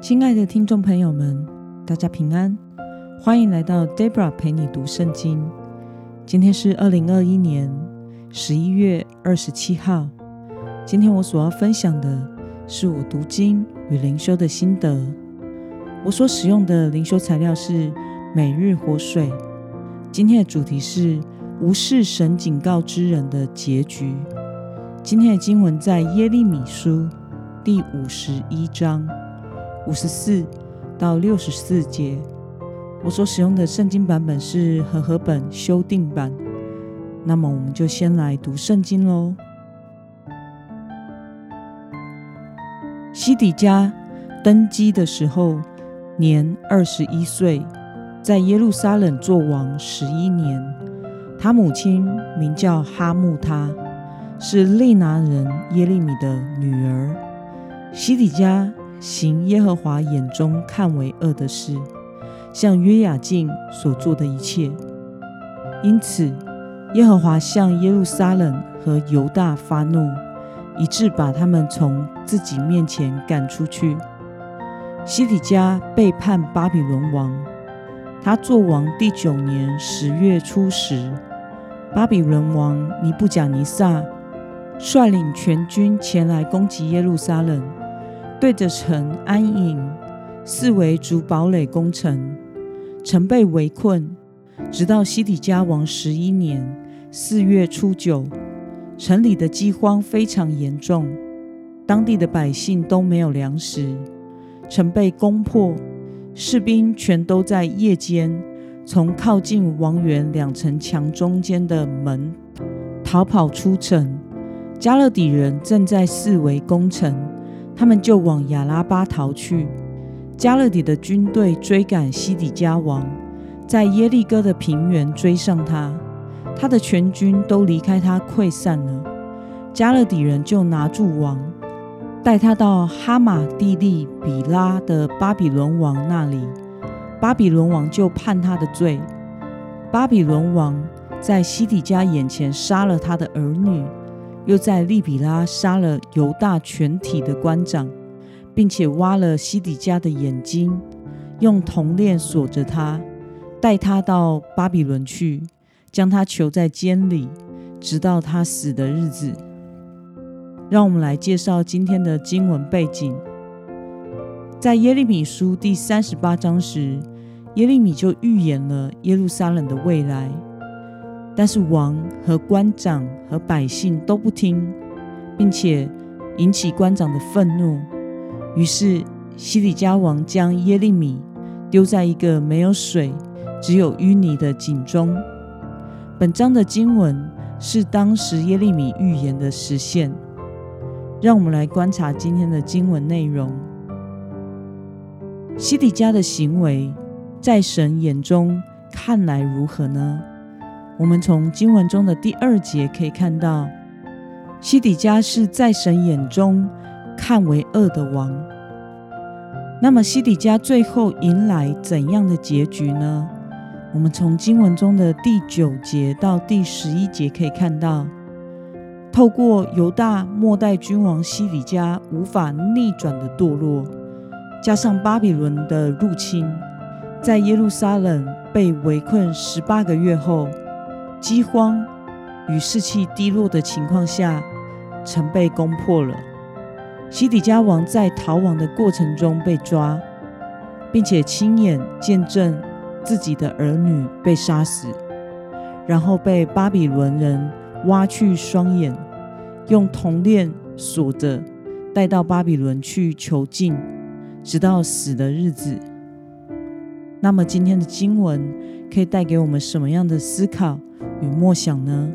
亲爱的听众朋友们，大家平安，欢迎来到 Debra 陪你读圣经。今天是二零二一年十一月二十七号。今天我所要分享的是我读经与灵修的心得。我所使用的灵修材料是每日活水。今天的主题是无视神警告之人的结局。今天的经文在耶利米书第五十一章。五十四到六十四节，我所使用的圣经版本是和合本修订版。那么，我们就先来读圣经喽。西底家登基的时候，年二十一岁，在耶路撒冷做王十一年。他母亲名叫哈木他，是利拿人耶利米的女儿。西底家。行耶和华眼中看为恶的事，像约雅敬所做的一切，因此耶和华向耶路撒冷和犹大发怒，以致把他们从自己面前赶出去。西底家背叛巴比伦王，他做王第九年十月初十，巴比伦王尼布甲尼撒率领全军前来攻击耶路撒冷。对着城安营，四围筑堡垒攻城，城被围困，直到西底家王十一年四月初九，城里的饥荒非常严重，当地的百姓都没有粮食，城被攻破，士兵全都在夜间从靠近王园两层墙中间的门逃跑出城，加勒底人正在四围攻城。他们就往亚拉巴逃去。加勒底的军队追赶西底家王，在耶利哥的平原追上他，他的全军都离开他溃散了。加勒底人就拿住王，带他到哈马蒂利比拉的巴比伦王那里。巴比伦王就判他的罪。巴比伦王在西底家眼前杀了他的儿女。又在利比拉杀了犹大全体的官长，并且挖了西底家的眼睛，用铜链锁着他，带他到巴比伦去，将他囚在监里，直到他死的日子。让我们来介绍今天的经文背景。在耶利米书第三十八章时，耶利米就预言了耶路撒冷的未来。但是王和官长和百姓都不听，并且引起官长的愤怒。于是西底家王将耶利米丢在一个没有水、只有淤泥的井中。本章的经文是当时耶利米预言的实现。让我们来观察今天的经文内容。西底家的行为在神眼中看来如何呢？我们从经文中的第二节可以看到，西底家是在神眼中看为恶的王。那么西底家最后迎来怎样的结局呢？我们从经文中的第九节到第十一节可以看到，透过犹大末代君王西底家无法逆转的堕落，加上巴比伦的入侵，在耶路撒冷被围困十八个月后。饥荒与士气低落的情况下，城被攻破了。西底家王在逃亡的过程中被抓，并且亲眼见证自己的儿女被杀死，然后被巴比伦人挖去双眼，用铜链锁着，带到巴比伦去囚禁，直到死的日子。那么，今天的经文可以带给我们什么样的思考？与默想呢？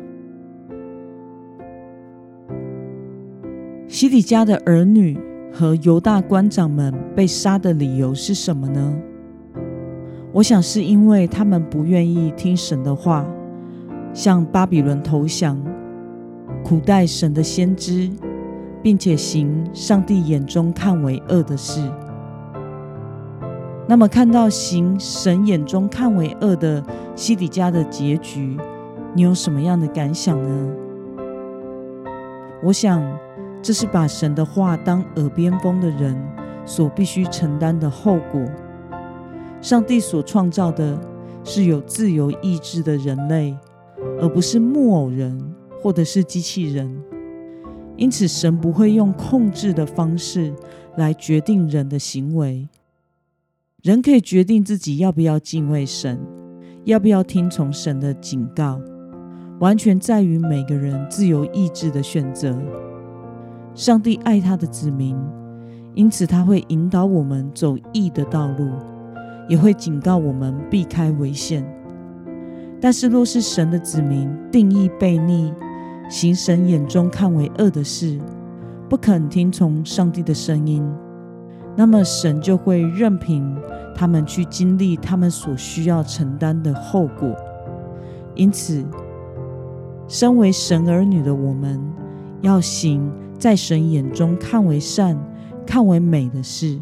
西底家的儿女和犹大官长们被杀的理由是什么呢？我想是因为他们不愿意听神的话，向巴比伦投降，苦待神的先知，并且行上帝眼中看为恶的事。那么，看到行神眼中看为恶的西底家的结局。你有什么样的感想呢？我想，这是把神的话当耳边风的人所必须承担的后果。上帝所创造的是有自由意志的人类，而不是木偶人或者是机器人。因此，神不会用控制的方式来决定人的行为。人可以决定自己要不要敬畏神，要不要听从神的警告，完全在于每个人自由意志的选择。上帝爱他的子民，因此他会引导我们走义的道路，也会警告我们避开危险。但是，若是神的子民定义悖逆，行神眼中看为恶的事，不肯听从上帝的声音，那么神就会任凭他们去经历他们所需要承担的后果。因此，身为神儿女的我们，要行在神眼中看为善、看为美的事，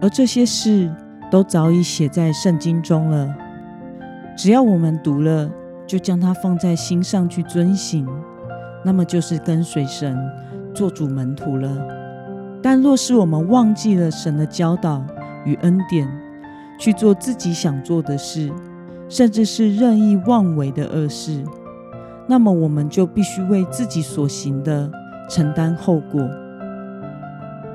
而这些事都早已写在圣经中了。只要我们读了，就将它放在心上去遵行，那么就是跟随神做主门徒了。但若是我们忘记了神的教导与恩典，去做自己想做的事，甚至是任意妄为的恶事，那么我们就必须为自己所行的承担后果。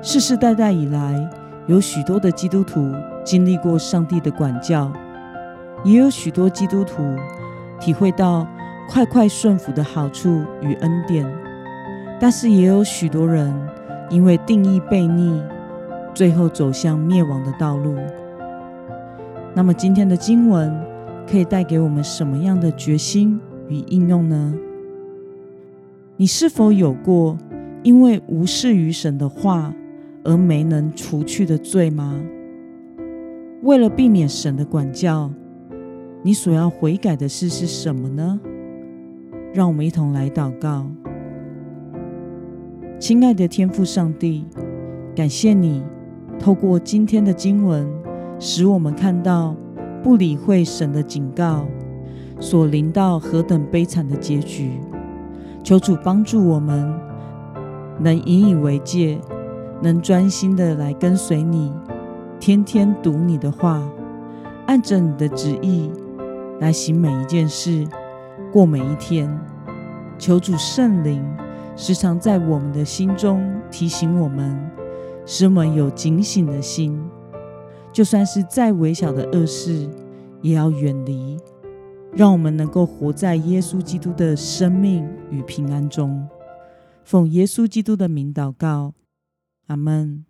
世世代代以来，有许多的基督徒经历过上帝的管教，也有许多基督徒。体会到快快顺服的好处与恩典，但是也有许多人因为定义悖逆，最后走向灭亡的道路。那么今天的经文可以带给我们什么样的决心与应用呢？你是否有过因为无视于神的话而没能除去的罪吗？为了避免神的管教。你所要悔改的事是什么呢？让我们一同来祷告。亲爱的天父上帝，感谢你透过今天的经文，使我们看到不理会神的警告所临到何等悲惨的结局。求主帮助我们，能引以为戒，能专心的来跟随你，天天读你的话，按着你的旨意。来行每一件事，过每一天。求主圣灵时常在我们的心中提醒我们，使我们有警醒的心。就算是再微小的恶事，也要远离，让我们能够活在耶稣基督的生命与平安中。奉耶稣基督的名祷告，阿门。